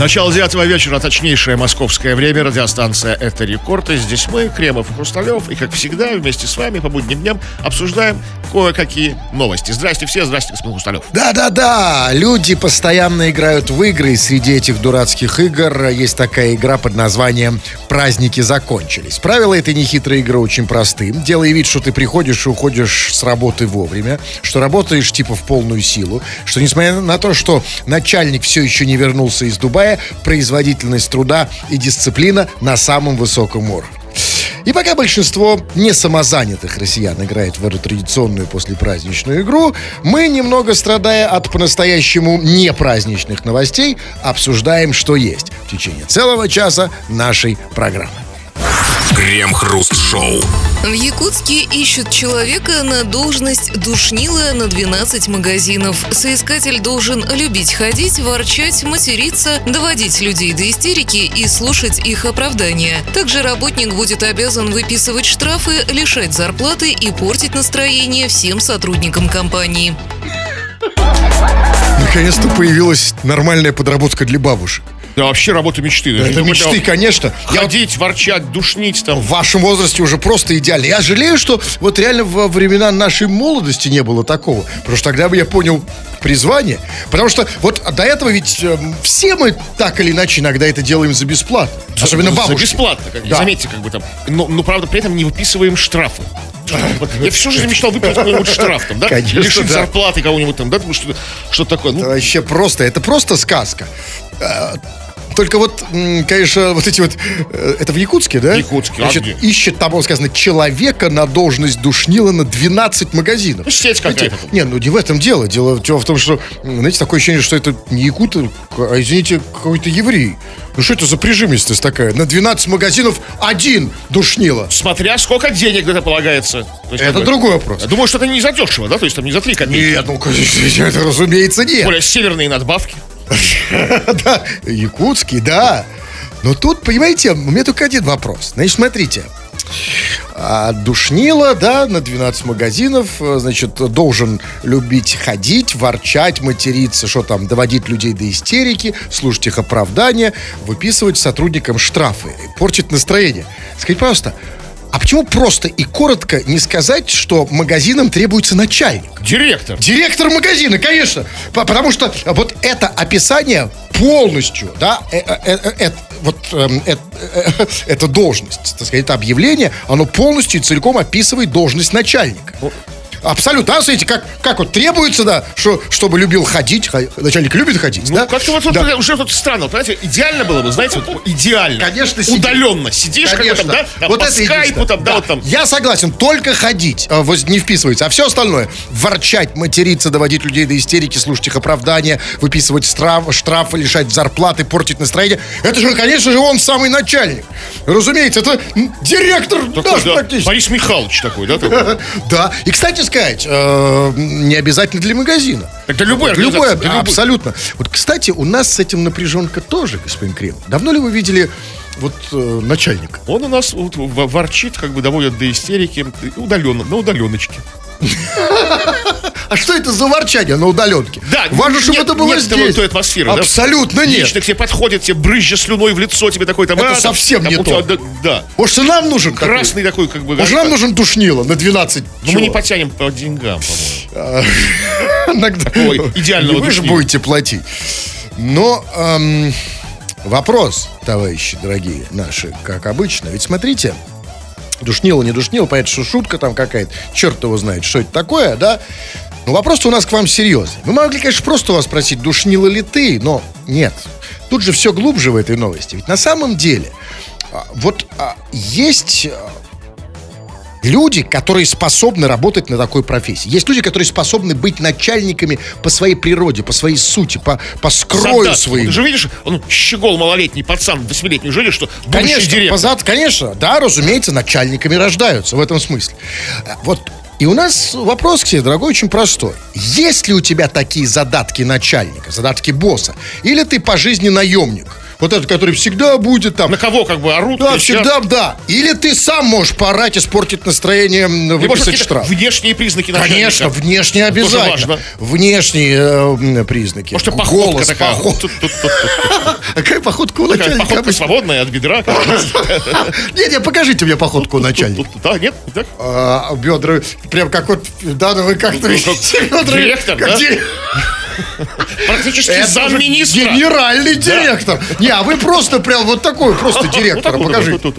Начало девятого вечера, точнейшее московское время, радиостанция «Это рекорд». И здесь мы, Кремов и Хрусталев, и, как всегда, вместе с вами по будним дням обсуждаем кое-какие новости. Здрасте все, здрасте, господин Хрусталев. Да-да-да, люди постоянно играют в игры, и среди этих дурацких игр есть такая игра под названием «Праздники закончились». Правила этой нехитрой игры очень просты. Делай вид, что ты приходишь и уходишь с работы вовремя, что работаешь типа в полную силу, что несмотря на то, что начальник все еще не вернулся из Дубая, производительность труда и дисциплина на самом высоком уровне. И пока большинство не самозанятых россиян играет в эту традиционную послепраздничную игру, мы, немного страдая от по-настоящему непраздничных новостей, обсуждаем, что есть в течение целого часа нашей программы. Крем-хруст-шоу. В Якутске ищут человека на должность душнила на 12 магазинов. Соискатель должен любить ходить, ворчать, материться, доводить людей до истерики и слушать их оправдания. Также работник будет обязан выписывать штрафы, лишать зарплаты и портить настроение всем сотрудникам компании. Наконец-то появилась нормальная подработка для бабушек. Да вообще работа мечты. Даже Это мечты, думаю, конечно. Я Ходить, ворчать, душнить там. в вашем возрасте уже просто идеально. Я жалею, что вот реально во времена нашей молодости не было такого. Потому что тогда бы я понял призвание. Потому что вот до этого ведь эм, все мы так или иначе иногда это делаем за бесплатно. Особенно За бабушки. бесплатно, как, Да. заметьте, как бы там. Но, но, правда, при этом не выписываем штрафы. Я всю жизнь мечтал выписать какой-нибудь штраф там, да? Конечно, Лишить да. зарплаты кого-нибудь там, да? Потому что что такое? Ну, Это вообще просто, это просто сказка. Только вот, конечно, вот эти вот... э, Это в Якутске, да? В Якутске, а Значит, где? ищет, там было сказано, человека на должность душнила на 12 магазинов. Ну, сеть какая-то. Не, ну не в этом дело. Дело, в том, что, знаете, такое ощущение, что это не якут, а, извините, какой-то еврей. Ну что это за прижимистость такая? На 12 магазинов один душнила. смотря сколько денег это полагается. То есть, Это бы, другой вопрос. Я думаю, что это не задешево, да? То есть там не за 3 копейки. Нет, ну, конечно, это, разумеется, нет. Более северные надбавки. Да, якутский, да. Но тут, понимаете, у меня только один вопрос. Значит, смотрите. А, Душнила, да, на 12 магазинов, э, значит, должен любить ходить, ворчать, материться, что там, доводить людей до истерики, слушать их оправдания, выписывать сотрудникам штрафы, портить настроение. Скажите, пожалуйста, а почему просто и коротко не сказать, что магазинам требуется начальник? Директор. Директор магазина, конечно. По- Потому что вот это описание полностью, да, э, э, э, вот эм, эта должность, так сказать, это объявление, оно полностью и целиком описывает должность начальника. Абсолютно. А, смотрите, как, как вот требуется, да, что, чтобы любил ходить. ха- Начальник любит ходить, Ну, да? как-то вот, вот Да. уже тут странно, вот, понимаете, идеально было бы, знаете, вот идеально. Конечно, сидеть. Удаленно сидишь, как бы там, да, там, по это скайпу, там, да, вот там. Я согласен, только ходить а, вот не вписывается, а все остальное ворчать, материться, доводить людей до истерики, слушать их оправдания, выписывать штраф, штрафы, лишать зарплаты, портить настроение. Это же, конечно же, он самый начальник. Разумеется, это директор Такой, наш да, практически. Борис Михайлович такой, да? такой. Да. И, кстати сказать, э, не обязательно для магазина. Это любой это любой. абсолютно. Вот, кстати, у нас с этим напряженка тоже, господин Крем. Давно ли вы видели вот э, начальника? Он у нас вот ворчит, как бы доводит до истерики, удаленно, на удаленочке. А что это за ворчание на удаленке? Да, Важно, чтобы нет- это было нет здесь. того- той атмосферы? Абсолютно нет. Лично к тебе подходит, тебе брызжа слюной в лицо, тебе такой там... Это а, совсем не то. да. Может, и нам нужен? Красный такой, как бы... Может, нам нужен душнило на 12 Ну, мы не потянем по деньгам, по-моему. Такого идеального Вы же будете платить. Но эм, вопрос, товарищи дорогие наши, как обычно. Ведь смотрите, душнило, не душнило, понятно, что шутка там какая-то. Черт его знает, что это такое, да? Но вопрос у нас к вам серьезный. Мы могли, конечно, просто вас спросить, душнила ли ты, но нет. Тут же все глубже в этой новости. Ведь на самом деле, а, вот а, есть а, люди, которые способны работать на такой профессии. Есть люди, которые способны быть начальниками по своей природе, по своей сути, по, по скрою Солдат. своему. Ты же видишь, он щегол малолетний, пацан, восьмилетний, неужели, что Конечно, директор? позад- конечно, да, разумеется, начальниками рождаются в этом смысле. А, Вот и у нас вопрос к тебе, дорогой, очень простой. Есть ли у тебя такие задатки начальника, задатки босса? Или ты по жизни наемник? Вот этот, который всегда будет там. На кого как бы орут, Да, кричат. всегда, да. Или ты сам можешь поорать, испортить настроение, выписать штраф. внешние признаки начальника. Конечно, внешне обязательно. важно. Внешние э, признаки. Может, походка Голос, такая. поход. Какая походка у начальника? Походка свободная от бедра. Не, не, покажите мне походку у начальника. Да, нет? А, бедра, прям как вот, да, ну вы как-то видите, бедра, директор, да? Практически замминистра. Генеральный директор. Не, а вы просто прям вот такой, просто директора, покажите.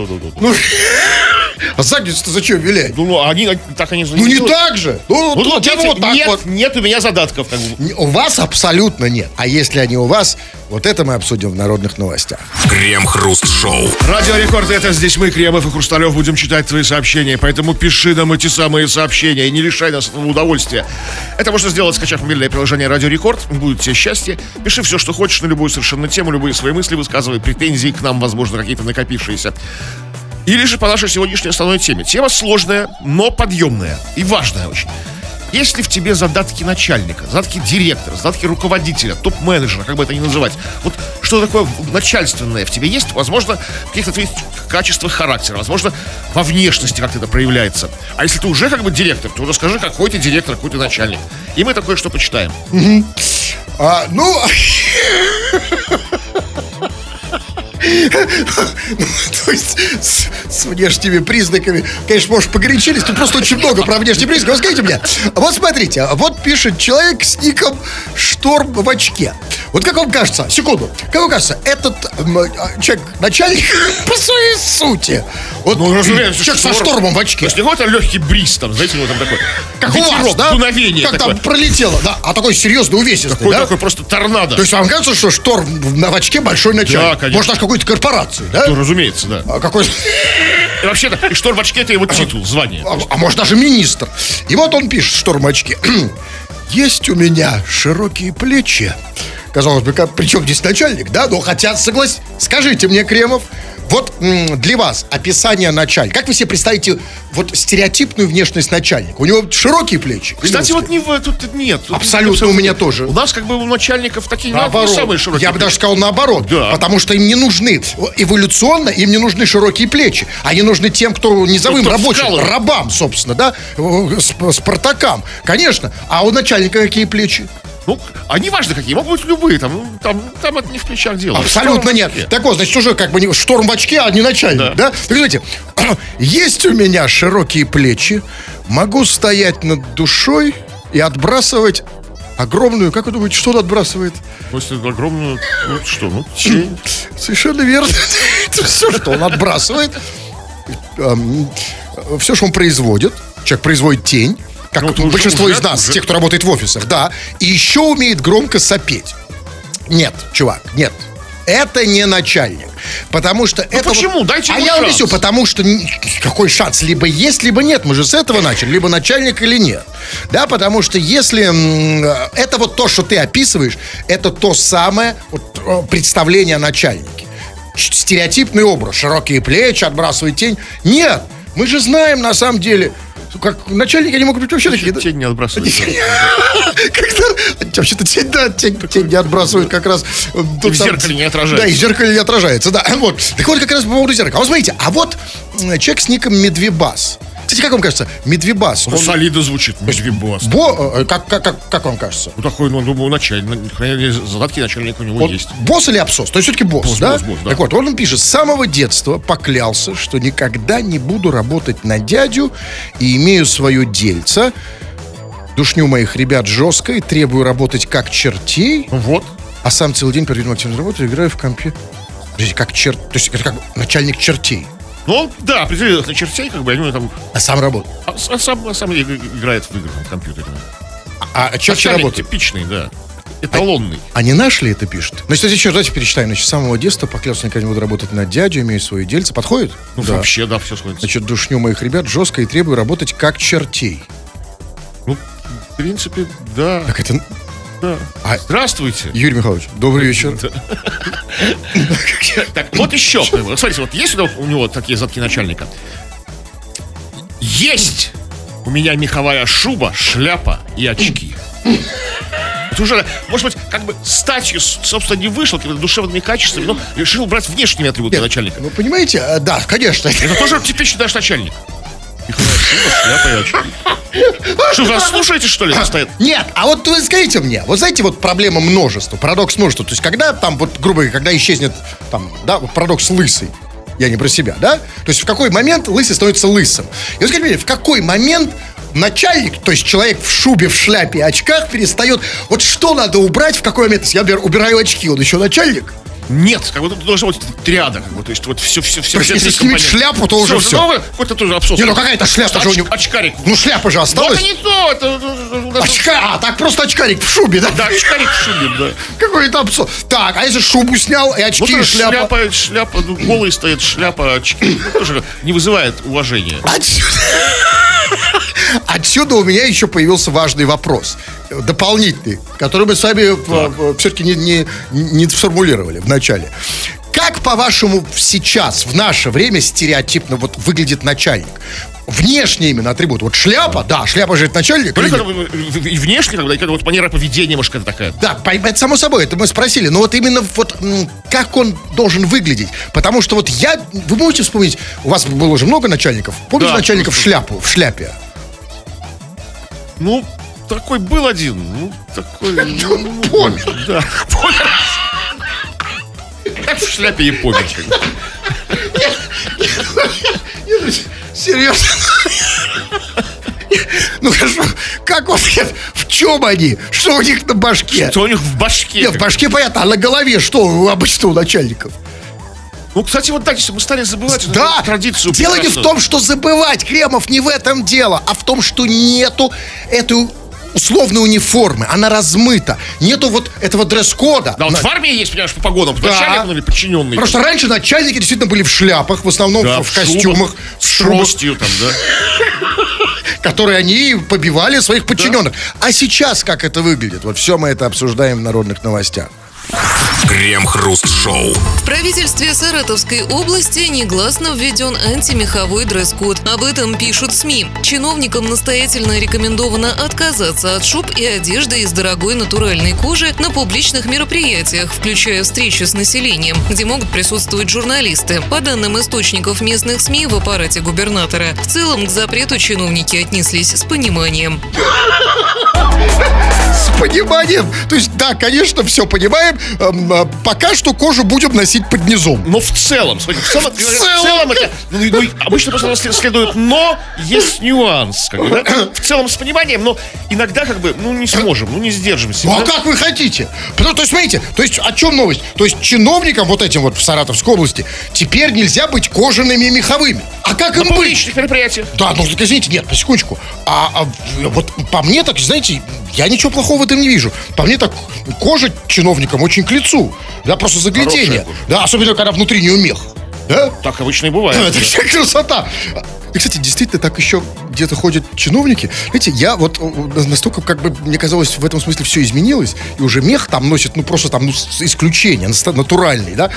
Ну, а задницу-то зачем вилять? Ну, они так они Ну, не так же. Ну, Вот, тут видите, вот так нет, вот. нет у меня задатков. Как бы. Не, У вас абсолютно нет. А если они у вас, вот это мы обсудим в народных новостях. Крем-хруст-шоу. Радио Рекорд, это здесь мы, Кремов и Хрусталев, будем читать твои сообщения. Поэтому пиши нам эти самые сообщения и не лишай нас этого удовольствия. Это можно сделать, скачав мобильное приложение Радио Рекорд. Будет тебе счастье. Пиши все, что хочешь на любую совершенно тему, любые свои мысли высказывай, претензии к нам, возможно, какие-то накопившиеся. Или же по нашей сегодняшней основной теме. Тема сложная, но подъемная и важная очень. Есть ли в тебе задатки начальника, задатки директора, задатки руководителя, топ-менеджера, как бы это ни называть? Вот что такое начальственное в тебе есть? Возможно, в каких-то твоих качествах характера, возможно, во внешности как-то это проявляется. А если ты уже как бы директор, то расскажи, какой ты директор, какой ты начальник. И мы такое что почитаем. А, ну... То есть с, с внешними признаками, конечно, может, погорячились, тут просто очень много про внешние признаки. Вот скажите мне, вот смотрите, вот пишет человек с ником Шторм в очке. Вот как вам кажется, секунду, как вам кажется, этот а, человек начальник по своей сути? Вот Ну, разумеется, человек со шторм. штормом в То очке. есть не какой-то легкий бриз там, знаете, у него там такой. Как у вас, ветерок, да? дуновение Как такое. там пролетело, да, а такой серьезный, увесистый, Такой, да? такой просто торнадо. То есть вам кажется, что шторм в- на в очке большой начальник? конечно. Может, даже какой-то корпорации, да? Ну, разумеется, да. А какой... И вообще-то, шторм очке это его титул, звание. А, а может, даже министр. И вот он пишет, шторм очке. Есть у меня широкие плечи. Казалось бы, как, при чем здесь начальник, да? Но хотят согласиться. Скажите мне, Кремов, вот для вас описание начальника. Как вы себе представите вот стереотипную внешность начальника? У него широкие плечи? Кстати, вот не тут нет. Тут Абсолютно у меня тоже. У нас как бы у начальников такие не Наоборот. самые широкие. Я бы даже сказал наоборот. Да. Потому что им не нужны, эволюционно им не нужны широкие плечи. Они нужны тем, кто низовым Кто рабочим, вкалывает. рабам, собственно, да, сп- спартакам. Конечно. А у начальника какие плечи? Ну, не важно какие, могут быть любые, там, там, там это не в плечах дело. Абсолютно Шторм нет. Так вот, значит, уже как бы не шторм в очке, а не начальник, да? Так, знаете, есть у меня широкие плечи, могу стоять над душой и отбрасывать огромную, как вы думаете, что он отбрасывает? Ну, если огромную, ну, что, ну, тень. Совершенно верно. Все, что он отбрасывает. Все, что он производит. Человек производит тень. Как Ну, это большинство уже- из нас, уже- те, кто работает в офисах, да. И еще умеет громко сопеть. Нет, чувак, нет. Это не начальник. Потому что это... вот- Ну почему? Дайте А я шанс. объясню, потому что какой шанс? Либо есть, либо нет. Мы же с этого начали. Либо начальник или нет. Да, потому что если... э, Это вот то, что ты описываешь, это то самое вот, э, представление о начальнике. Стереотипный образ. Широкие плечи, отбрасывает тень. Нет. Мы же знаем, на самом деле, как начальники, они могут быть вообще такие... Тень не отбрасывает. Когда вообще-то тень, да, тень, тень не отбрасывает как раз. э, тут в зеркале не отражается. Да, и в зеркале не отражается, да. Вот. Так вот, как раз по поводу зеркала. А вот смотрите, а вот человек с ником Медвебас. Кстати, как вам кажется, Медвебас, Ну, он... солидно звучит. Медвебос. Бо, э, как, как, как, как вам кажется? Ну, такой, ну, думаю, начальник. Крайне задатки начальника у него Он есть. босс или абсос? То есть все-таки босс, Босс, да? босс, босс, да. Так вот, он пишет, с самого детства поклялся, что никогда не буду работать на дядю и имею свое дельце. Душню моих ребят жестко и требую работать как чертей, Ну, Вот. а сам целый день перед активной работой играю в компе. Как черт... То есть это как начальник чертей, Ну, он, да, определенно чертей, как бы, они там... а сам работает. А, а сам, а сам играет в игры на компьютере. А, а черти Начальник работает. типичный, да. Эталонный. А не наш ли это пишет? Значит, если еще давайте перечитаем. Значит, с самого детства поклялся никогда не буду работать на дядю, имею свое дельце. Подходит? Ну, Да. вообще, да, все сходится. Значит, душню моих ребят жестко и требую работать как чертей. Ну, в принципе, да. Так это... да. А- Здравствуйте. Юрий Михайлович, добрый вечер. Так, вот еще. Смотрите, вот есть у него- такие задки начальника? Есть у меня меховая шуба, шляпа и очки. Ты уже, может быть, как бы статью, собственно, не вышел какими-то душевными качествами, но решил брать внешними атрибутами начальника. Ну, понимаете, э, да, конечно. Это тоже типичный наш начальник. Шляпа и очки. Что, вы слушаете, что ли, стоит? Нет, а вот вы скажите мне, вот знаете, вот проблема множества, парадокс множества. То есть, когда там, вот, грубо говоря, когда исчезнет, там, да, вот парадокс лысый, я не про себя, да? То есть, в какой момент лысый становится лысым? И вот скажите мне, в какой момент начальник, то есть человек в шубе, в шляпе и очках перестает... Вот что надо убрать, в какой момент? Я, например, убираю очки, он еще начальник? Нет, как бы тут должна быть триада, как бы, то есть вот все, все, все. То есть, все если компонента. шляпу, то уже всё. Ну, какой-то тоже обсос. Не, ну какая-то шляпа Оч- же у него. Очкарик. Ну, шляпа же осталась. это не то, это... это Очка, а так просто очкарик в шубе, да? Да, очкарик в шубе, да. Какой-то абсурд. Так, а если шубу снял, и очки, Вот и это шляпа? шляпа, шляпа, ну, голый стоит, шляпа, очки. Ну, Тоже не вызывает уважения. Отсюда... Отсюда у меня еще появился важный вопрос. Дополнительный, который мы с вами все-таки не, не, не сформулировали в начале. Как, по-вашему, сейчас, в наше время, стереотипно вот выглядит начальник? Внешне именно атрибут. Вот шляпа, да, шляпа же это начальник. Только и внешне, когда и как вот манера поведения, может, какая-то такая. Да, это само собой, это мы спросили. Но вот именно вот как он должен выглядеть. Потому что вот я, вы можете вспомнить, у вас было уже много начальников. Помните Да, начальников слушай. шляпу, в шляпе? Ну, такой был один. Ну, такой... ну, Помер. Да, помер. Как в шляпе и помер. Серьезно? Ну хорошо, как нет, в чем они? Что у них на башке? Что у них в башке? Нет, в башке понятно, а на голове что у обычно у начальников? Ну, кстати, вот так, мы стали забывать эту Да, традицию. дело не в прекрасную. том, что забывать, Кремов, не в этом дело, а в том, что нету этой условной униформы, она размыта. Нету вот этого дресс-кода. Да, вот На- в армии есть, понимаешь, по погонам. Да. Начальник, ну, или подчиненный. Просто раньше начальники действительно были в шляпах, в основном Да, в, шубах, костюмах, в с шубах, тростью там, да. которые они побивали своих подчиненных. А сейчас как это выглядит? Вот все мы это обсуждаем в народных новостях. Крем-хруст-шоу. В правительстве Саратовской области негласно введен антимеховой дресс-код. Об этом пишут СМИ. Чиновникам настоятельно рекомендовано отказаться от шуб и одежды из дорогой натуральной кожи на публичных мероприятиях, включая встречи с населением, где могут присутствовать журналисты. По данным источников местных СМИ в аппарате губернатора, в целом к запрету чиновники отнеслись с пониманием. С пониманием. То есть, да, конечно, все понимаем. А, пока что кожу будем носить под низом. Но в целом, смотрите, в целом, в целом. целом это, ну, ну, обычно просто след- следует но, есть нюанс, как бы, да? В целом с пониманием, но иногда как бы, ну, не сможем, ну, не сдержимся. Ну а как вы хотите? Потому, то есть, смотрите, то есть о чем новость? То есть чиновникам вот этим вот в Саратовской области теперь нельзя быть кожаными и меховыми. А как На им быть? публичных мероприятиях. Да, ну извините, нет, по секундочку. А, а в- вот по мне так, знаете, я ничего плохого в этом не вижу. По мне так кожа чиновникам очень к лицу. Да, просто заглядение. Да, особенно когда внутри нее мех. Да? Так обычно и бывает. Это вся красота. И, кстати, действительно, так еще где-то ходят чиновники. Знаете, я вот э, настолько, как бы, мне казалось, в этом смысле все изменилось, и уже мех там носит, ну, просто там, ну, исключение, натуральный, да.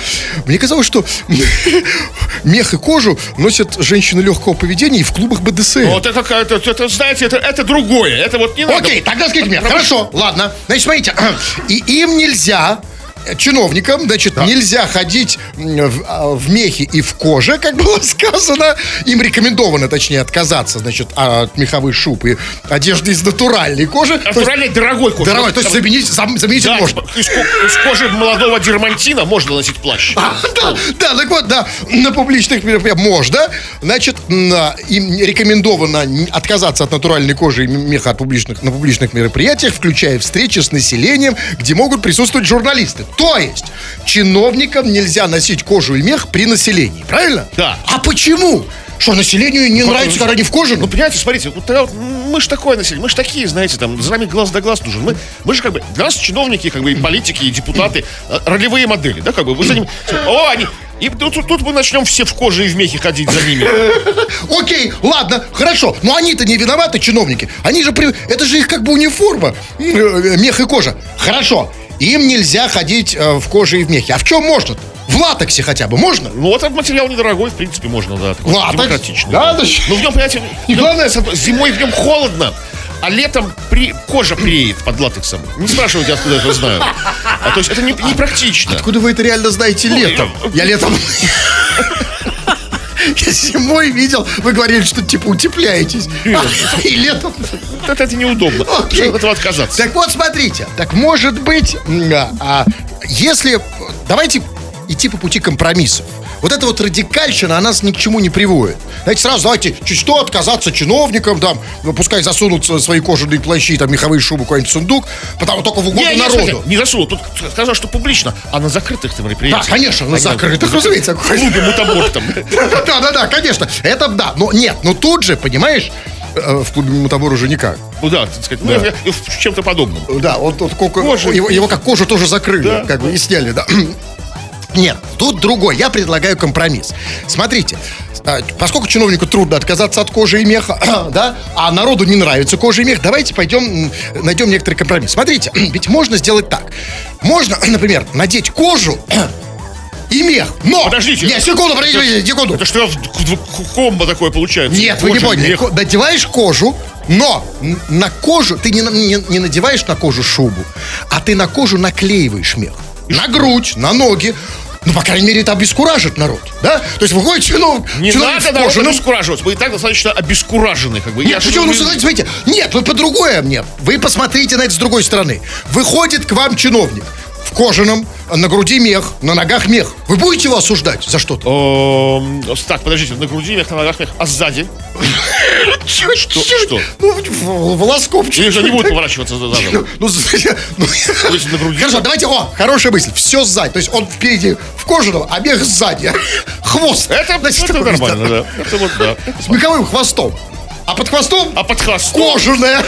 Мне казалось, что мех и кожу носят женщины легкого поведения и в клубах БДСМ. Вот это, это, это, знаете, это, это другое. Это вот не надо. Окей, тогда скажите мне, хорошо, ладно. Значит, смотрите, и им нельзя э, чиновникам, значит, нельзя ходить в, а, в мехе и в коже, как было сказано. Им рекомендовано, точнее, отказаться, значит, от меховых шуб и одежды из натуральной кожи. То есть- Натуральной дорогой кожи. Дорогой, то есть заменить, зам- заменить Да, можно. из, из кожи молодого дермантина можно носить плащ. А, да, да, так вот, да, на публичных мероприятиях можно. Значит, на- им рекомендовано отказаться от натуральной кожи и меха от публичных, на публичных мероприятиях, включая встречи с населением, где могут присутствовать журналисты. То есть, чиновникам нельзя носить кожу и мех при населении, правильно? Да. А почему? Что, населению не нравится, когда они в коже? Ну, понимаете, смотрите, вот тогда вот мы же такое население, мы же такие, знаете, там, за нами глаз да глаз нужен. Мы, мы же как бы, для нас чиновники, как бы, и политики, и депутаты, э, ролевые модели, да, как бы, вы за ними, о, они, и тут, тут мы начнем все в коже и в мехе ходить за ними. Окей, ладно, хорошо. Но они-то не виноваты, чиновники. Они же при... Это же их как бы униформа. Э, Мех и кожа. Хорошо. Им нельзя ходить э, в коже и в мехе. А в чем можно? В латексе хотя бы можно? Ну, вот этот материал недорогой, в принципе, можно, да, такой Латекс? демократичный. Да, да Ну, в нем, понимаете, И главное- зимой в нем холодно, а летом при... кожа преет под латексом. Не спрашивайте, откуда я это знаю. А, то есть это не, не практично. Откуда вы это реально знаете летом? Я летом... Я зимой видел, вы говорили, что типа утепляетесь. И летом... Это, это неудобно. Окей. От этого отказаться. Так вот, смотрите. Так может быть, а, а, если... Давайте идти по пути компромиссов. Вот эта вот радикальщина, она нас ни к чему не приводит. Знаете, сразу давайте чуть что отказаться чиновникам, там, ну, пускай засунут свои кожаные плащи, там, меховые шубы куда-нибудь в сундук, потому только в угоду Не, не, народу. смотрите, не засунул. Тут сказал, что публично, а на закрытых-то Да, мероприятиях. конечно, на закрытых, разумеется. В клубе мутабор там. Да, да, да, конечно. Это да. Но нет, но тут же, понимаешь, э, в клубе Мутабор уже никак. Ну да, так сказать, ну, и в чем-то подобном. Да, вот ко- Кожа. его, его как кожу тоже закрыли, Да. как бы и сняли, да. Нет, тут другой. Я предлагаю компромисс. Смотрите, а, поскольку чиновнику трудно отказаться от кожи и меха, да, а народу не нравится кожа и мех, давайте пойдем найдем некоторый компромисс. Смотрите, ведь можно сделать так. Можно, например, надеть кожу и мех, но... Подождите. Нет, секунду, подождите, секунду. Это что, комбо такое получается? Нет, вы не Кожа, поняли. мех. Надеваешь кожу, но на кожу ты не, не, не надеваешь на кожу шубу, а ты на кожу наклеиваешь мех. На грудь, на ноги. Ну, по крайней мере, это обескуражит народ, да? То есть выходит чиновник, Не чиновник надо народ кожаном- обескураживать. Мы и так достаточно обескуражены. Как бы. Я Нет, же почему? Ну, смотрите, смотрите. Нет, вы по-другое мне. Вы посмотрите на это с другой стороны. Выходит к вам чиновник в кожаном, на груди мех, на ногах мех. Вы будете его осуждать за что-то? Эм, Так, подождите, на груди мех, на ногах мех, а сзади? Что? что? Ну, в- волосков. Или же не будут поворачиваться за? Ну, ну? Хорошо, давайте, о, хорошая мысль. Все сзади. То есть он впереди в кожаном, а мех сзади. Хвост. Это, Значит, это нормально, да. Это вот, да. С меховым хвостом. А под хвостом А под хвостом? кожаная.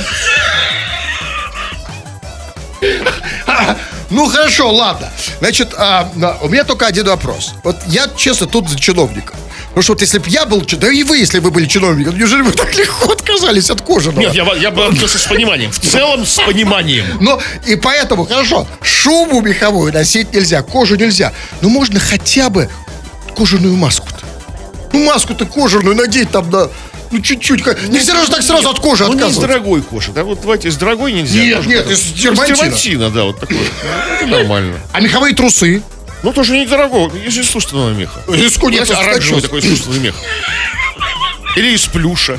Ну хорошо, ладно. Значит, а, у меня только один вопрос. Вот я, честно, тут за чиновника. Потому что вот если бы я был, да и вы, если бы были чиновником, неужели вы так легко отказались от кожаного? Нет, я, я бы относился с пониманием. В целом с пониманием. Но и поэтому, хорошо, шубу меховую носить нельзя, кожу нельзя. Но можно хотя бы кожаную маску-то. Ну, маску-то кожаную надеть там, да, ну, чуть-чуть. Нельзя же так сразу от кожи Ну, не из отказываться. дорогой кожи. Да, вот давайте из дорогой нельзя. Нет, нет, из дермантина. дермантина, да, вот такой. Это нормально. А меховые трусы? Ну, тоже недорогого. Из искусственного меха. Из Знаете, оранжевый такой искусственный мех. Или из плюша.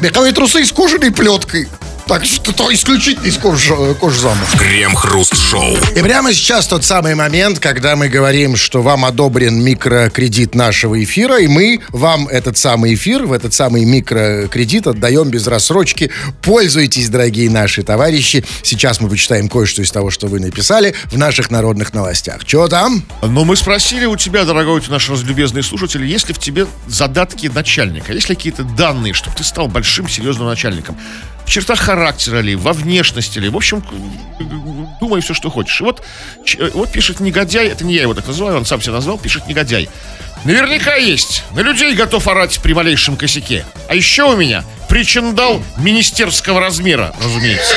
Меховые трусы с кожаной плеткой. Так что то исключительно из кожи, кожзама. Крем-хруст-шоу. И прямо сейчас тот самый момент, когда мы говорим, что вам одобрен микрокредит нашего эфира, и мы вам этот самый эфир, в этот самый микрокредит отдаем без рассрочки. Пользуйтесь, дорогие наши товарищи. Сейчас мы почитаем кое-что из того, что вы написали в наших народных новостях. Что там? Но мы спросили у тебя, дорогой наш разлюбезный слушатель, есть ли в тебе задатки начальника? Есть ли какие-то данные, чтобы ты стал большим, серьезным начальником? В чертах характера ли, во внешности ли? В общем, думай все, что хочешь. И вот, э, вот пишет негодяй, это не я его так называю, он сам себя назвал, пишет негодяй. Наверняка есть. На людей готов орать при малейшем косяке. А еще у меня причиндал министерского размера, разумеется.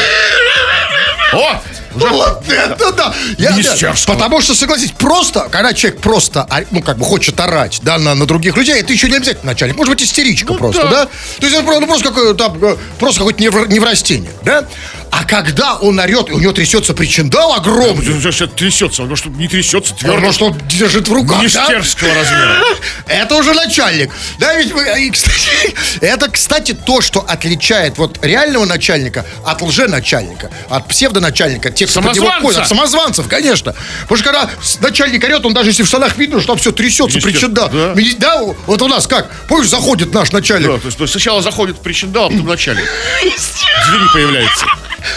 О! уже- Вот это да! Я- Министерского. потому что, согласитесь, просто, когда человек просто, ор- ну, как бы хочет орать, да, на, на других людей, это еще не обязательно начальник. Может быть, истеричка Ну просто, да. да. То есть это ну, просто какое там, э, просто какое-то невр- неврастение, да? А когда он орет, и у него трясется причиндал огромный, же трясется, он что не трясется, твердо. Потому что держит в руках, да? Министерского размера. Это уже начальник. Да, ведь мы, и, кстати, это, кстати, то, что отличает вот реального начальника от лженачальника, от псевдоначальника, тех, кто от самозванцев, конечно. Потому что когда начальник орет, он даже если в штанах видно, что там все трясется, причем, да. да. Да, вот у нас как, помнишь, заходит наш начальник, Да, то есть, сначала заходит причиндал, а потом начальник. Двери появляется.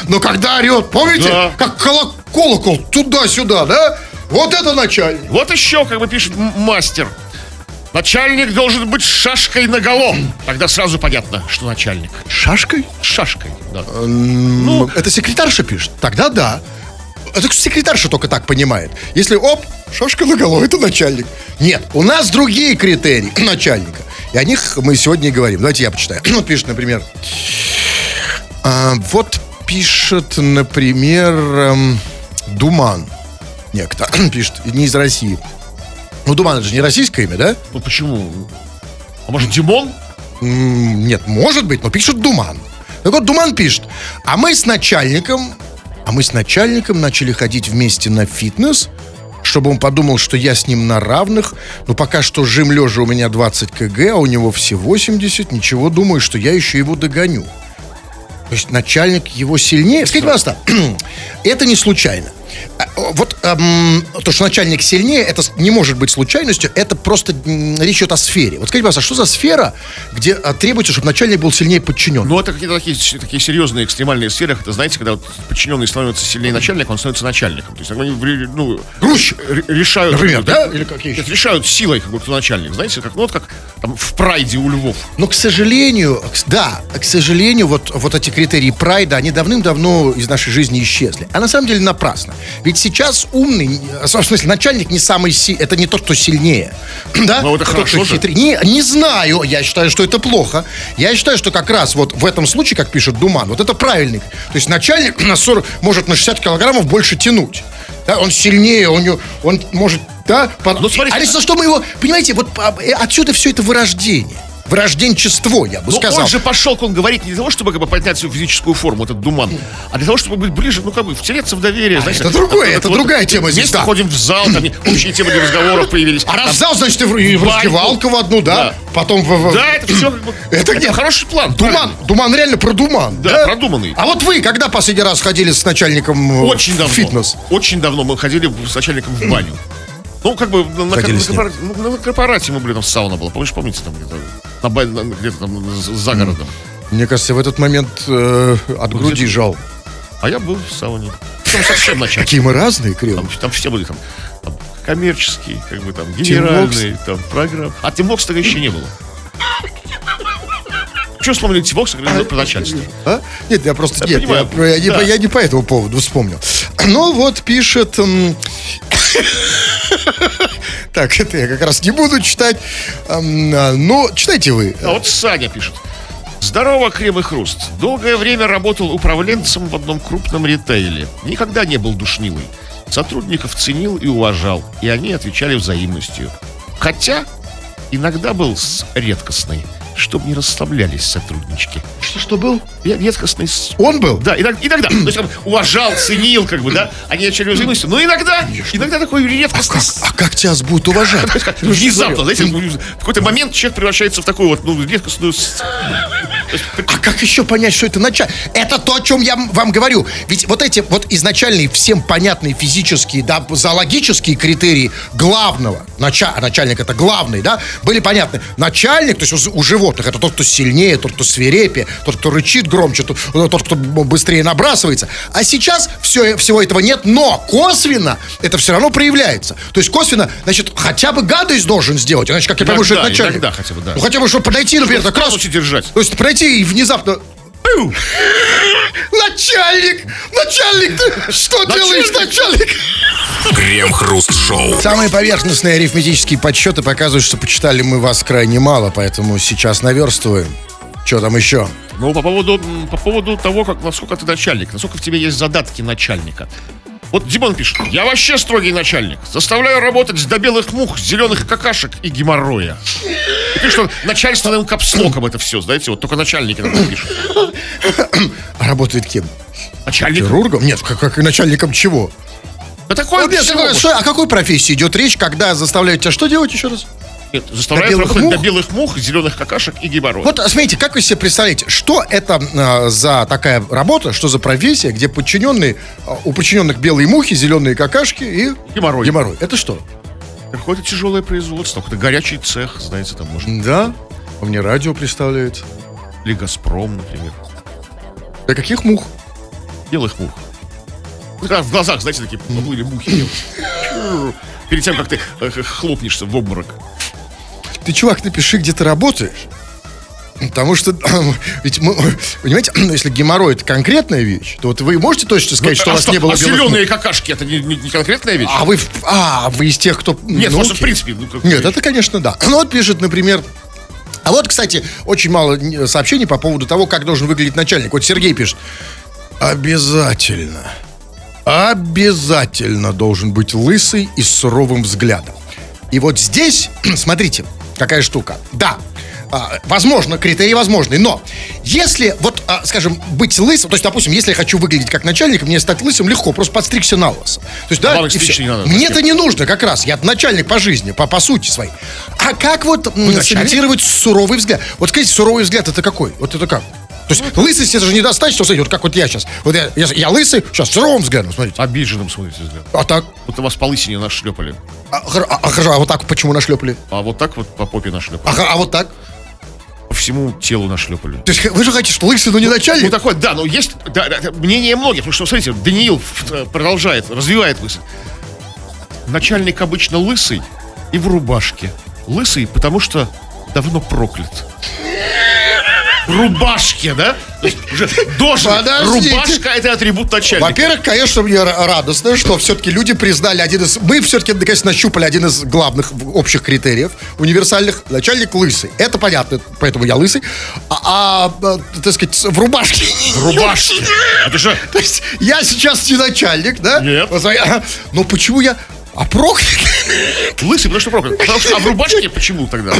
Но когда орет, помните, Да. как коло- колокол туда-сюда, да? Вот это начальник. Вот еще, как бы пишет мастер. Начальник должен быть шашкой наголо. Тогда сразу понятно, что начальник. Шашкой? Шашкой, да. Ну, это секретарша пишет. Тогда да. Это секретарша только так понимает. Если оп, шашка на голову, это начальник. Нет, у нас другие критерии начальника. И о них мы сегодня и говорим. Давайте я почитаю. Вот пишет, например. а, вот пишет, например, эм, Думан. Некто пишет, не из России. Ну, Думан, это же не российское имя, да? Ну почему? А может Димон? М, Нет, может быть, но пишет Думан. Так вот, Думан пишет, а мы с начальником, а мы с начальником начали ходить вместе на фитнес, чтобы он подумал, что я с ним на равных. Но пока что жим лежа у меня 20 кг, а у него все 80. Ничего, думаю, что я еще его догоню. То есть начальник его сильнее. Скажите, пожалуйста, это не случайно. А, Вот эм, то, что начальник сильнее, это не может быть случайностью, это просто речь идет о сфере. Вот скажите, пожалуйста, что за сфера, где а, требуется, чтобы начальник был сильнее подчинен? Ну, это какие-то такие, такие серьезные экстремальные сферы. Это, знаете, когда вот подчиненный становится сильнее начальника, он становится начальником. То есть они ну, ре- решают... Например, да? Или какие еще? Решают силой, как будто начальник. Знаете, как, ну, вот как там, в прайде у львов. Но, к сожалению, да, к сожалению, вот, вот эти критерии прайда, они давным-давно из нашей жизни исчезли. А на самом деле напрасно. Ведь сейчас умный, э, в смысле, начальник не самый сильный, это не тот, кто сильнее. Да? Ну, это Тот, хорошо кто хитрее. Не, не знаю, я считаю, что это плохо. Я считаю, что как раз вот в этом случае, как пишет Думан, вот это правильный. То есть начальник на 40, может на 60 килограммов больше тянуть. Да, он сильнее, он, он может, да, по- Ну, смотрите, а что мы его, понимаете, вот а, э, отсюда все это вырождение. Вырожденчество, я бы Ну, сказал. он же пошел, он говорит, не для того, чтобы как бы, поднять свою физическую форму, этот думан, а для того, чтобы быть ближе, ну, как бы, втереться в доверие. А это другое, это вот другая тема здесь, да. ходим в зал, там общие темы для разговоров появились. А раз Там- взял, значит, и в, в раздевалку в одну, да? Да. Потом в... в- Да, это все Это нет. хороший план. Думан, правильно. Думан реально про Думан. Да, продуманный. А вот вы когда последний раз ходили с начальником э, Очень в давно. фитнес? Очень давно мы ходили с начальником в баню. Ну, как бы на, на, Ходили на ну, на корпорате мы, блин, там сауна была. Помнишь, помните, там где-то на на- где-то там за городом. Мне кажется, в этот момент э, от груди где-то- жал. А я был в сауне. Там совсем начальник. Какие мы разные, Крил. Там, там все были там, там коммерческие, как бы там генеральные, там программы. А Тимвокс тогда еще не было. Что вспомнили Тимвокс, говорили про начальство. А? Нет, я просто... Я нет, понимаю. я, я Да. по- я не по этому поводу вспомнил. Ну вот пишет... Так, это я как раз не буду читать. А, Но читайте вы. А вот Саня пишет. Здорово, Крем и Хруст. Долгое время работал управленцем в одном крупном ритейле. Никогда не был душнилой. Сотрудников ценил и уважал, и они отвечали взаимностью. Хотя иногда был с редкостной, чтобы не расслаблялись сотруднички. Что, что был? Я редкостный Он был? Да, иногда, иногда. То есть, как бы, уважал, ценил, как бы, да, они отвечали взаимностью. Но иногда, иногда такой редкостный. А как тебя будет уважать? То есть, как Внезапно, знаете, в какой-то момент человек превращается в такую вот, ну, редкостную... А как еще понять, что это начальник? Это то, о чем я вам говорю. Ведь вот эти вот изначальные всем понятные физические, да, зоологические критерии главного, нача- а начальник это главный, да, были понятны. Начальник, то есть у, у животных, это тот, кто сильнее, тот, кто свирепее, тот, кто рычит громче, тот, э, тот, кто быстрее набрасывается. А сейчас все, всего этого нет, но косвенно это все равно проявляется. То есть косвенно, значит, хотя бы гадость должен сделать, иначе как я пойму, что это начальник. иногда хотя бы, да. Ну хотя бы, чтобы подойти, например, так раз... держать. То есть пройти и внезапно... Начальник! Начальник! Ты что делаешь, начальник? Крем-хруст-шоу. Самые поверхностные арифметические подсчеты показывают, что почитали мы вас крайне мало, поэтому сейчас наверстываем. Что там еще? Ну, по поводу, по поводу того, как, насколько ты начальник, насколько в тебе есть задатки начальника. Вот Димон пишет, я вообще строгий начальник. Заставляю работать до белых мух, зеленых какашек и геморроя. И пишет, что начальственным капслоком это все, знаете, вот только начальники так пишут. А работает кем? Начальник. Хирургом? Нет, как, как и начальником чего? Да такое Вот, нет, что- о какой профессии идет речь, когда заставляют тебя что делать еще раз? Нет, заставляют До белых мух? до белых мух, зеленых какашек и геморроя. Вот, а смотрите, как вы себе представляете, что это а, за такая работа, что за профессия, где подчиненные, а, у подчиненных белые мухи, зеленые какашки и Геморрой. геморрой. Это что? Какое-то тяжелое производство, какой-то горячий цех, знаете, там может Да, а мне радио представляет. или Газпром, например. Для каких мух? Белых мух. Когда в глазах, знаете, такие поплыли мухи. Перед тем, как ты э, хлопнешься в обморок. Ты, чувак, напиши, где ты работаешь. Потому что, ведь мы, понимаете, если геморрой это конкретная вещь, то вот вы можете точно сказать, что а у вас не было а белых зеленые какашки, это не, не- не конкретная вещь? А вы, а, вы из тех, кто... Нет, ну, просто в принципе. ну, Нет, это, конечно, да. Ну, вот пишет, например... А вот, кстати, очень мало сообщений по поводу того, как должен выглядеть начальник. Вот Сергей пишет. Обязательно. Обязательно должен быть лысый и с суровым взглядом. И вот здесь, смотрите, какая штука. Да, а, возможно, критерий возможный, но если, вот, а, скажем, быть лысым, то есть, допустим, если я хочу выглядеть как начальник, мне стать лысым легко, просто подстригся на лысо. То есть, да, Бабок и всё. не надо. Мне это не нужно как раз, я начальник по жизни, по, по сути своей. А как вот сымитировать суровый взгляд? Вот скажите, суровый взгляд это какой? Вот это как? То есть лысость это же недостаточно, смотрите, вот как вот я сейчас. Вот я, я, я лысый, сейчас суровым взглядом, смотрите. Обиженным смотрите взгляд. А так? Вот вас по лысине нашлепали. А, а, а а вот так почему нашлепали? А вот так вот по попе А, нашлепали. х- а вот так? По всему телу нашлепали. То есть вы же хотите, что лысый, но не Ну, начальник? такой, да, но есть да, да, да, мнение многих, потому что, смотрите, Даниил э, продолжает, развивает мысль. Начальник обычно лысый и в рубашке. Лысый, потому что давно проклят. Рубашке, да? Уже дожили. Подождите. Рубашка это атрибут начальника. Во-первых, конечно, мне радостно, что все-таки люди признали один из... Мы все-таки, наконец, нащупали один из главных общих критериев, универсальных. Начальник лысый. Это понятно, поэтому я лысый. А, а, а, так сказать, в рубашке. В рубашке. Это же То есть я сейчас не начальник, да? Нет. Ага. Но почему я... А проклят? лысый, потому что проклят. Потому что, а в рубашке почему тогда?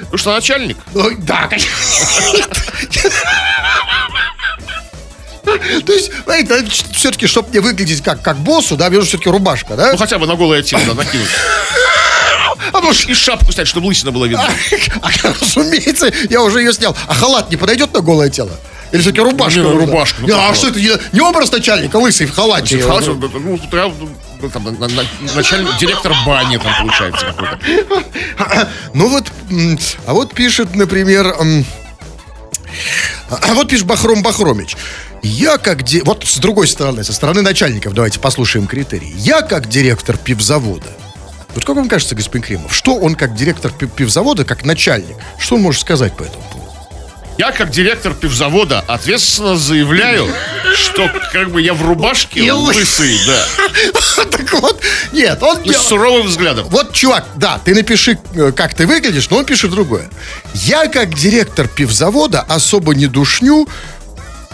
Потому что начальник. Ну, Да, конечно. То есть, знаете, все-таки, чтобы мне выглядеть как, как боссу, да, мне все-таки рубашка, да? Ну хотя бы на голое тело да, накинуть. А может, И шапку снять, чтобы лысина было видно. А, разумеется, я уже ее снял. А халат не подойдет на голое тело? Или все-таки рубашка? Не, ну, рубашка, ну, Не, а что это? Не, не образ начальника, лысый в халате. В халате, ну, прям, там, на- на- начальник, директор бани там получается какой-то. Ну вот, а вот пишет, например, а вот пишет Бахром Бахромич. Я как... ди- Вот с другой стороны, со стороны начальников, давайте послушаем критерии. Я как директор пивзавода. Вот как вам кажется, господин Кремов, что он как директор пи- пивзавода, как начальник, что он может сказать по этому поводу? Я, как директор пивзавода, ответственно заявляю, что как бы я в рубашке И лы- лысый, да. Так вот, нет, он... И с суровым взглядом. Вот, чувак, да, ты напиши, э, как ты выглядишь, но он пишет другое. Я, как директор пивзавода, особо не душню,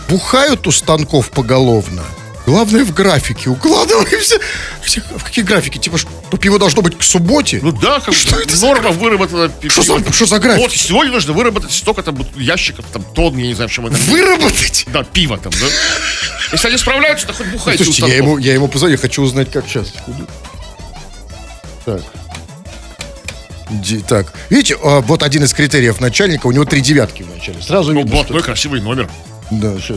бухают у станков поголовно. Главное в графике укладываемся. В какие графики? Типа, что пиво должно быть к субботе? Ну да, как Что это за- норма выработана. пи- Что за- что за график? Вот сегодня нужно выработать столько там ящиков, там тонн, я не знаю, в чем это. Выработать? Да, пиво там, да. Если они справляются, то хоть бухайте у Слушайте, я ему, я ему позвоню, хочу узнать, как сейчас. Так. Ди- так, видите, а, вот один из критериев начальника, у него три девятки в начале. Сразу Ну, видно, что- блатной красивый номер. Да, сейчас.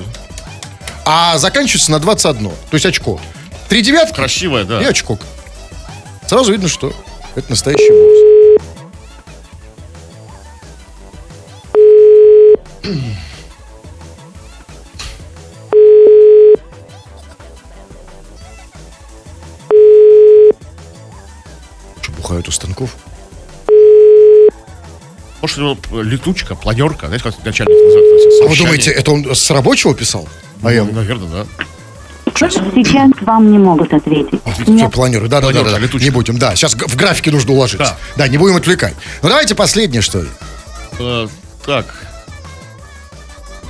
А заканчивается на 21, то есть очко. Три девятки Красивая, да. и очко. Сразу видно, что это настоящий босс. Что, бухают у станков? Может, него летучка, планерка, знаете, как начальник называет? это А вы думаете, это он с рабочего писал? А я... Наверное, да. Сейчас вам не могут ответить. Все, планеры, да, да, да, да. Не будем, да. Сейчас в графике нужно уложиться. Да. Да, не будем отвлекать. Ну давайте последнее, что ли. Э, так.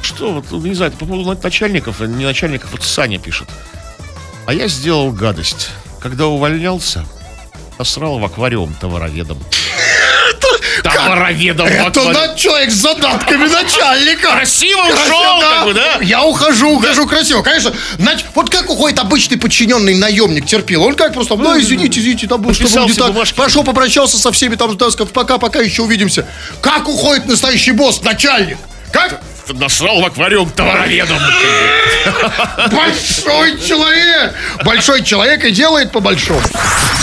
Что, вот, не знаю, по поводу начальников, а не начальников, вот Саня пишет. А я сделал гадость. Когда увольнялся, посрал в аквариум товароведом. Товароведом Это аквариум. да, человек с задатками начальника. Красиво ушел, как бы, да? Я ухожу, ухожу красиво, конечно. Нач- Вот как уходит обычный подчиненный наемник терпил? Он как просто, ну, извините, извините, там было, что все так. Пошел, попрощался со всеми, там, так сказать, пока-пока, еще увидимся. Как уходит настоящий босс, начальник? Как? Насрал в аквариум товароведом. Большой человек! Большой человек и делает по-большому.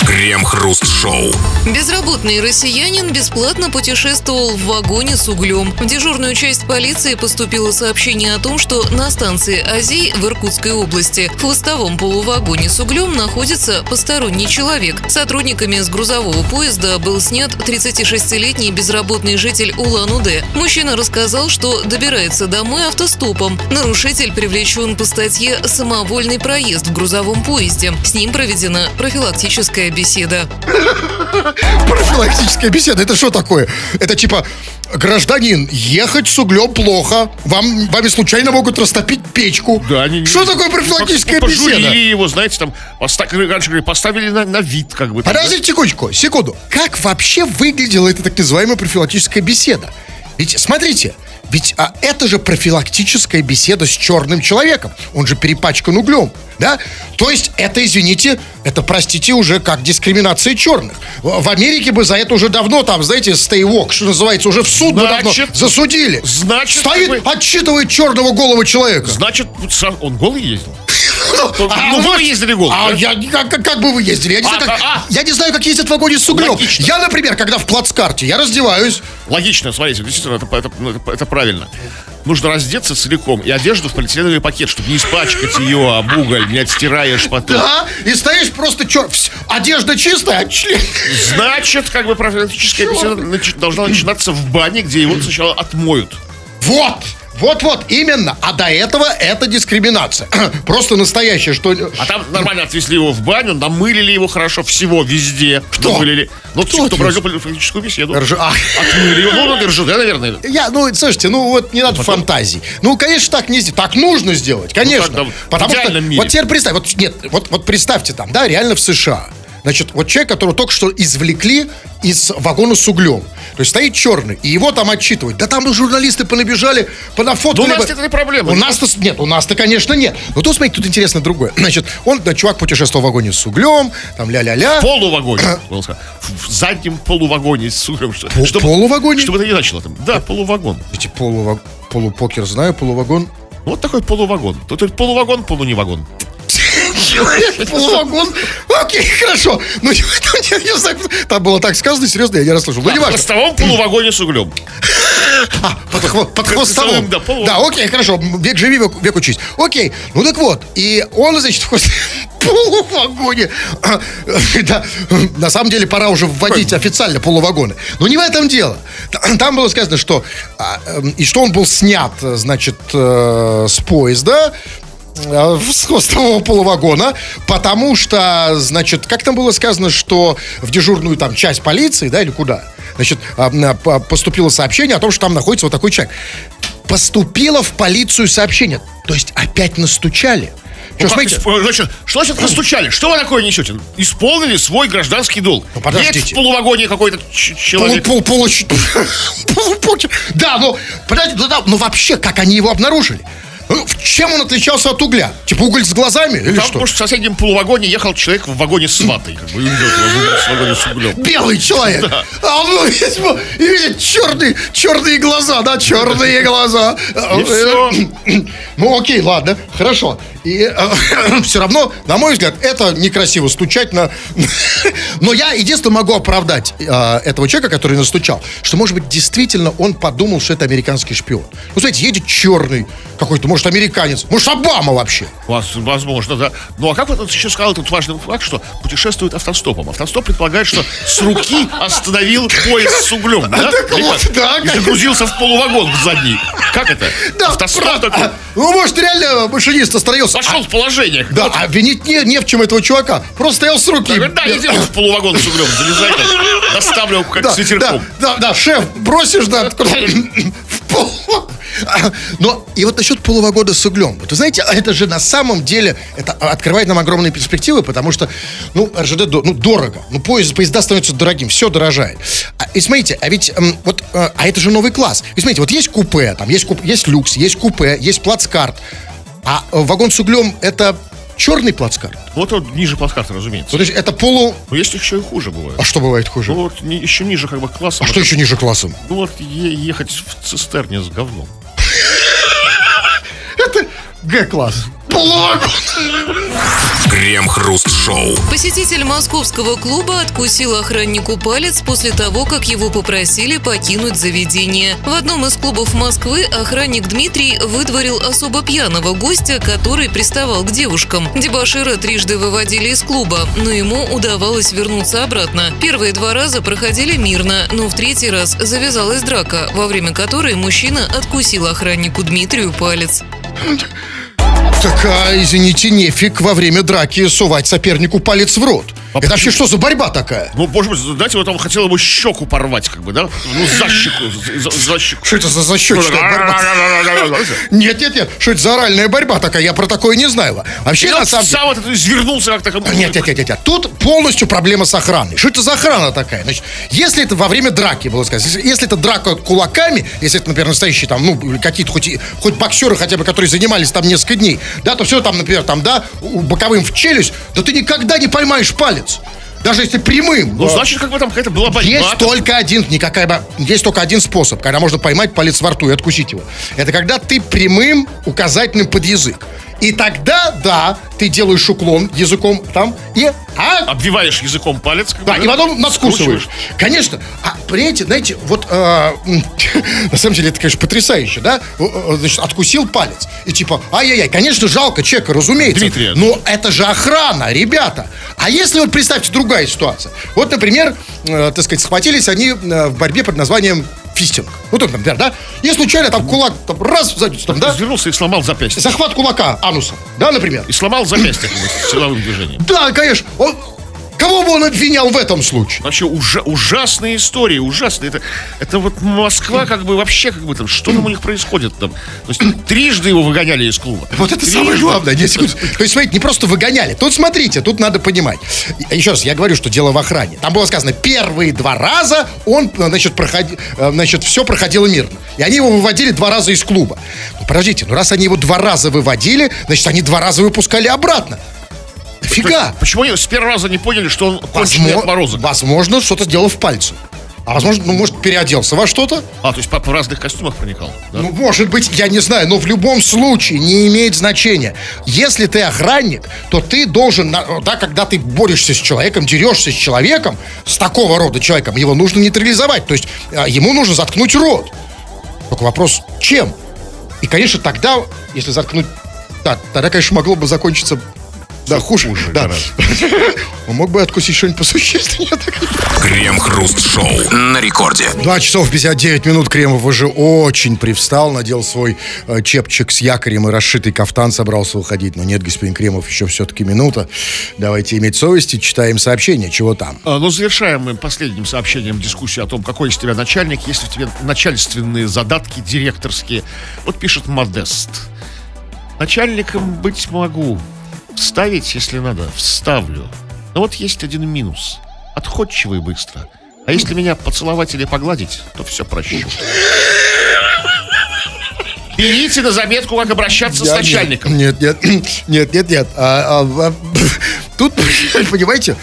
Крем-хруст-шоу. Безработный россиянин бесплатно путешествовал в вагоне с углем. В дежурную часть полиции поступило сообщение о том, что на станции Азий в Иркутской области в хвостовом полувагоне с углем находится посторонний человек. Сотрудниками с грузового поезда был снят 36-летний безработный житель Улан-Удэ. Мужчина рассказал, что добирается домой автостопом. Нарушитель привлечен по статье «Самовольный проезд в грузовом поезде». С ним проведена профилактическая беседа. Профилактическая беседа, это что такое? Это типа, гражданин, ехать с углем плохо, вам, вами случайно могут растопить печку. Да, они не- Что такое профилактическая Пож- беседа? Пожурили его, знаете, там, поста- раньше говорили, поставили на, на вид, как бы. там, да? Подождите секундочку, секунду. Как вообще выглядела эта так называемая профилактическая беседа? Ведь, смотрите, ведь а, это же профилактическая беседа с черным человеком. Он же перепачкан углем, да? То есть это, извините, это, простите, уже как дискриминация черных. В Америке бы за это уже давно, там, знаете, walk, что называется, уже в суд бы давно Значит- засудили. значит, Стоит, бы- отчитывает черного голого человека. Значит, он голый ездил? А Ну, вы ездили голым, А я как, бы вы ездили? Я не, А, знаю, как, а, я не знаю, как ездят в вагоне с углем. Я, например, когда в плацкарте, я раздеваюсь. Логично, смотрите, действительно, это, ну, это- правильно. Нужно раздеться целиком и одежду в полиэтиленовый пакет, чтобы не испачкать ее об уголь, не отстираешь потом. Да, и стоишь просто чер... вс- Одежда чистая, а член... Значит, как бы профилактическая беседа должна начинаться в бане, где его сначала отмоют. Вот! Вот-вот, именно. А до этого это дискриминация. Просто настоящая, что... А там нормально отвезли его в баню, намылили его хорошо всего, везде. Кто? Намылили. Ну, Кто кто, отвез? провел профилактическую беседу. Рж- а. Отмыли его. Ну, на РЖД, наверное. Я, ну, слушайте, ну вот не надо фантазий. Ну, конечно, так не сделать. Так нужно сделать, конечно. так, да, Потому что, мире. вот теперь представь, вот нет, вот, вот представьте там, да, реально в США. Значит, вот человек, которого только что извлекли из вагона с углем. То есть стоит черный, и его там отчитывают. Да там и журналисты понабежали, понафоткали. Да у нас это не проблема. У нас-то, нет, у нас-то, конечно, нет. Но тут, смотрите, тут интересно другое. Значит, он, да, чувак путешествовал в вагоне с углем, там ля-ля-ля. В полувагоне. сказать. В заднем полувагоне с углем. что- Пол- чтобы- полувагоне? Чтобы это не значило там. Да, полувагон. Эти полуваг... полупокер знаю, полувагон. Вот такой полувагон. Тут полувагон, полуневагон. Человек, полувагон. Окей, хорошо. Ну, там было так сказано, серьезно, я не расслышал. Ну, не В важно. хвостовом полувагоне с углем. А, под, под хвостовым. Да, Да, окей, хорошо. Век живи, век, век учись. Окей, ну так вот. И он, значит, в полувагоне. А, Да, на самом деле пора уже вводить официально полувагоны. Но не в этом дело. Там было сказано, что а, эм, и что он был снят, значит, э, с поезда с хвостового полувагона, потому что, значит, как там было сказано, что в дежурную там часть полиции, да, или куда, значит, а, на- по- поступило сообщение о том, что там находится вот такой человек. Поступило в полицию сообщение, то есть опять настучали. Что, Ну, как смотрите, исп- значит, что значит настучали? Что вы такое несете? Исполнили свой гражданский долг. Ну, подождите. Есть в полувагоне какой-то человек. пол, получ- полупокер. Да, ну, подождите, ну, да, ну вообще, как они его обнаружили? Чем он отличался от угля? Типа уголь с глазами или Там, что? может, в соседнем полувагоне ехал человек в вагоне с ватой. Как бы, в вагоне с углем. Белый человек. А он видимо, и видит черные, черные глаза, да, черные глаза. Ну, окей, ладно, хорошо. И все равно, на мой взгляд, это некрасиво стучать на... Но я единственное могу оправдать э, этого человека, который настучал, что, может быть, действительно он подумал, что это американский шпион. Ну, смотрите, едет черный какой-то, может, американец, может, Обама вообще. Вас- Возможно, да. Ну, а как вот еще сказал этот важный факт, что путешествует автостопом? Автостоп предполагает, что с руки остановил поезд с углем, да? так вот, да, И загрузился в полувагон в задний. Как это? Да, Автостоп такой. Ну, может, реально машинист остановился. Пошел в положение. Да, а винить не, не в чем этого чувака. Просто стоял с руки. Да, да, иди в полувагон с углем, залезай там, доставлю как да, с ветерком. да, да, да, шеф, бросишь, да, в пол. А, Но и вот насчет полувагона с углем. Вот вы знаете, это же на самом деле это открывает нам огромные перспективы, потому что, ну, РЖД ну, дорого. Ну, поезд, поезда становятся дорогим, все дорожает. А, и смотрите, а ведь м, вот, э, а это же новый класс. И смотрите, вот есть купе, там есть, куп- есть люкс, есть купе, есть плацкарт. А вагон с углем это черный плацкарт. Вот он ниже плацкарта, разумеется. То есть это полу... Но есть еще и хуже бывает. А что бывает хуже? Ну вот еще ниже как бы классом. А что еще ниже классом? Ну вот е- ехать в цистерне с говном. Г-класс. Крем-хруст-шоу. Посетитель московского клуба откусил охраннику палец после того, как его попросили покинуть заведение. В одном из клубов Москвы охранник Дмитрий выдворил особо пьяного гостя, который приставал к девушкам. Дебашира трижды выводили из клуба, но ему удавалось вернуться обратно. Первые два раза проходили мирно, но в третий раз завязалась драка, во время которой мужчина откусил охраннику Дмитрию палец. Так, а, извините, нефиг во время драки сувать сопернику палец в рот. Это вообще что за борьба такая? Ну, может быть, знаете, вот он хотел ему щеку порвать, как бы, да? Ну, за щеку, за, за щеку. Что это за защечная борьба? Нет, нет, нет. Что это за оральная борьба такая? Я про такое не знаю. Вообще, на самом деле... сам вот это извернулся как-то. как- Нет, нет, нет, нет, нет. Тут полностью проблема с охраной. Что это за охрана такая? Значит, если это во время драки было сказать, если, это драка кулаками, если это, например, настоящие там, ну, какие-то хоть, хоть боксеры хотя бы, которые занимались там несколько дней, да, то все там, например, там, да, боковым в челюсть, да ты никогда не поймаешь палец. Даже если прямым. Ну, значит, как бы там какая-то была борьба. есть только один, никакая, есть только один способ, когда можно поймать палец во рту и откусить его. Это когда ты прямым указательным под язык. И тогда, да, ты делаешь уклон языком там и... А, Обвиваешь языком палец. как бы, да, и потом надкусываешь. скручиваешь. Конечно. А этом, знаете, вот э, на самом деле это, конечно, потрясающе, да? Значит, откусил палец. И типа, ай-яй-яй, конечно, жалко человека, разумеется. Дмитрий. Но это же охрана, ребята. А если вот представьте другая ситуация. Вот, например, э, так сказать, схватились они э, в борьбе под названием фистинг. Ну, так, например, да? И случайно там кулак там, раз в задницу, там, да? Развернулся и сломал запястье. Захват кулака анусом, да, например? И сломал запястье силовым движением. Да, конечно. Он- кого бы он обвинял в этом случае? Вообще ужа- ужасные истории, ужасные. Это, это вот Москва как бы вообще как бы там, что там у них происходит там. То есть трижды его выгоняли из клуба. Вот это самое Трижды. главное. Нет, секунду. То есть, смотрите, не просто выгоняли. Тут смотрите, тут надо понимать. Еще раз, я говорю, что дело в охране. Там было сказано, первые два раза он, значит, проходи, э, значит, все проходило мирно. И они его выводили два раза из клуба. Ну, подождите, ну раз они его два раза выводили, значит, они два раза выпускали обратно. Фига. Почему они с первого раза не поняли, что он конченый Возможно, отморозок? возможно, что-то сделал в пальце. А возможно, ну, может, переоделся во что-то? А, то есть папа в разных костюмах проникал. да? Ну, может быть, я не знаю, но в любом случае не имеет значения. Если ты охранник, то ты должен, да, когда ты борешься с человеком, дерешься с человеком, с такого рода человеком, его нужно нейтрализовать. То есть а, ему нужно заткнуть рот. Только вопрос, чем? И, конечно, тогда, если заткнуть... Да, тогда, конечно, могло бы закончиться... Да, хуже. да. Он мог бы откусить что-нибудь посущественнее. Крем-хруст-шоу на рекорде. 2 часов 59 минут Кремов уже очень привстал, надел свой э, чепчик с якорем и расшитый кафтан, собрался уходить. Но нет, господин Кремов, еще все-таки минута. Давайте иметь совесть и читаем сообщение, чего там. А, Ну, завершаем мы последним сообщением дискуссию о том, какой из тебя начальник, есть ли у тебя начальственные задатки директорские. Вот пишет Модест. Начальником быть могу. Вставить, если надо, вставлю. Но вот есть один минус. Отходчивый быстро. А если меня поцеловать или погладить, то все прощу. Берите на заметку, как обращаться с Я- начальником. Нет, нет, нет, нет, нет. А, а, а, тут, понимаете,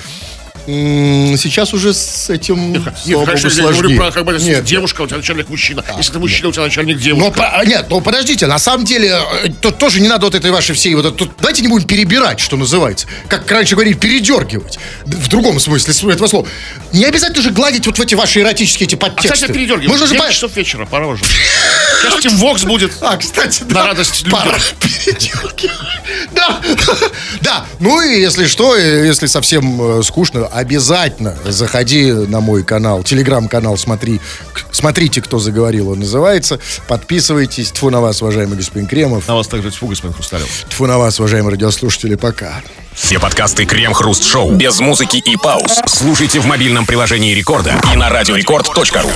сейчас уже с этим, Нет, слава конечно, богу, я говорю про как бы, если Нет, девушка, у тебя начальник мужчина. Если ты мужчина, у тебя начальник Но, девушка. по- а, нет, ну подождите, на самом деле, э, тут тоже не надо вот этой вашей всей вот это- тут, давайте не будем перебирать, что называется. Как раньше говорили, передергивать. В другом смысле этого слова. Не обязательно же гладить вот в эти ваши эротические эти А, подтексты. кстати, передергивай. Можно же 9 по- часов вечера, пора уже. Сейчас Тим Вокс будет. А, кстати, На да. радость людям. Пора передергивать. Да, да. Ну и если что, э, если совсем э, скучно, обязательно заходи на мой канал, телеграм-канал, смотри, смотрите, кто заговорил, он называется. Подписывайтесь. Тьфу на вас, уважаемый господин Кремов. На вас также тьфу, господин Хрусталев. Тьфу на вас, уважаемые радиослушатели, пока. Все подкасты Крем-хруст-шоу без музыки и пауз слушайте в мобильном приложении Рекорда и на радиорекорд.ру.